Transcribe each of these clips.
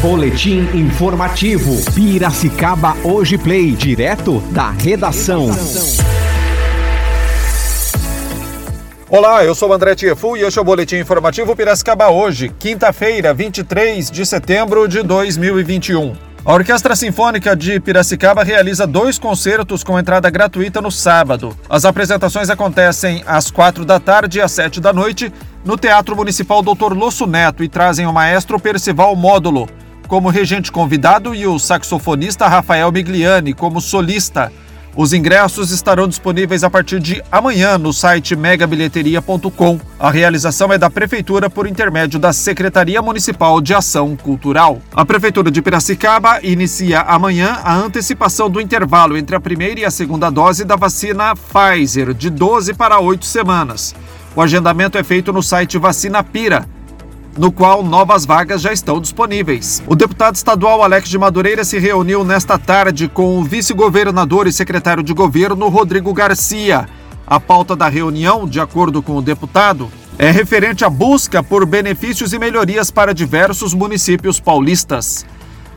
Boletim informativo. Piracicaba Hoje Play, direto da redação. Olá, eu sou o André Tiefu e este é o Boletim Informativo Piracicaba hoje, quinta-feira, 23 de setembro de 2021. A Orquestra Sinfônica de Piracicaba realiza dois concertos com entrada gratuita no sábado. As apresentações acontecem às quatro da tarde e às sete da noite no Teatro Municipal Dr. Losso Neto e trazem o maestro Percival Módulo como regente convidado e o saxofonista Rafael Migliani como solista. Os ingressos estarão disponíveis a partir de amanhã no site megabilheteria.com. A realização é da Prefeitura por intermédio da Secretaria Municipal de Ação Cultural. A Prefeitura de Piracicaba inicia amanhã a antecipação do intervalo entre a primeira e a segunda dose da vacina Pfizer, de 12 para 8 semanas. O agendamento é feito no site Vacina Pira no qual novas vagas já estão disponíveis. O deputado estadual Alex de Madureira se reuniu nesta tarde com o vice-governador e secretário de governo Rodrigo Garcia. A pauta da reunião, de acordo com o deputado, é referente à busca por benefícios e melhorias para diversos municípios paulistas.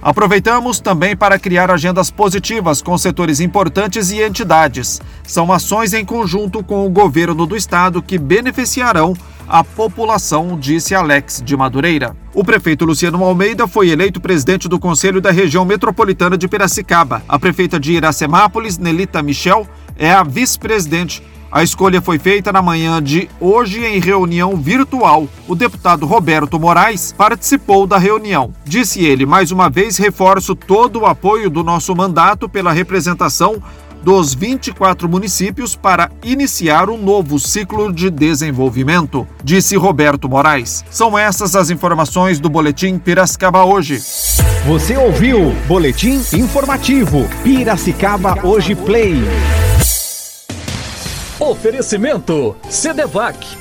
Aproveitamos também para criar agendas positivas com setores importantes e entidades. São ações em conjunto com o governo do estado que beneficiarão a população, disse Alex de Madureira. O prefeito Luciano Almeida foi eleito presidente do Conselho da Região Metropolitana de Piracicaba. A prefeita de Iracemápolis, Nelita Michel, é a vice-presidente. A escolha foi feita na manhã de hoje em reunião virtual. O deputado Roberto Moraes participou da reunião. Disse ele: mais uma vez reforço todo o apoio do nosso mandato pela representação dos 24 municípios para iniciar um novo ciclo de desenvolvimento, disse Roberto Moraes. São essas as informações do Boletim Piracicaba hoje. Você ouviu Boletim Informativo Piracicaba Hoje Play. Oferecimento Cedevac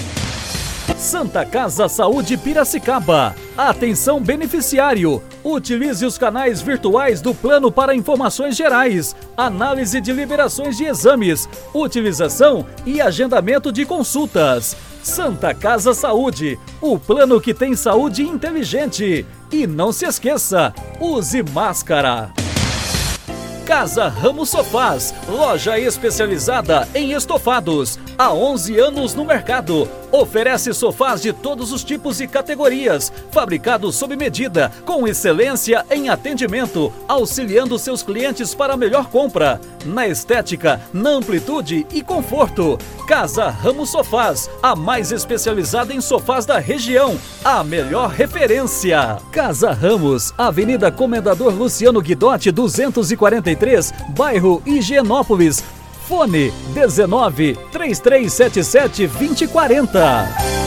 Santa Casa Saúde Piracicaba. Atenção beneficiário. Utilize os canais virtuais do plano para informações gerais, análise de liberações de exames, utilização e agendamento de consultas. Santa Casa Saúde, o plano que tem saúde inteligente. E não se esqueça, use máscara. Casa Ramos Sofás, loja especializada em estofados. Há 11 anos no mercado Oferece sofás de todos os tipos e categorias, fabricados sob medida, com excelência em atendimento, auxiliando seus clientes para a melhor compra. Na estética, na amplitude e conforto. Casa Ramos Sofás, a mais especializada em sofás da região, a melhor referência. Casa Ramos, Avenida Comendador Luciano Guidotti, 243, bairro Higienópolis. Fone 19 3377 2040.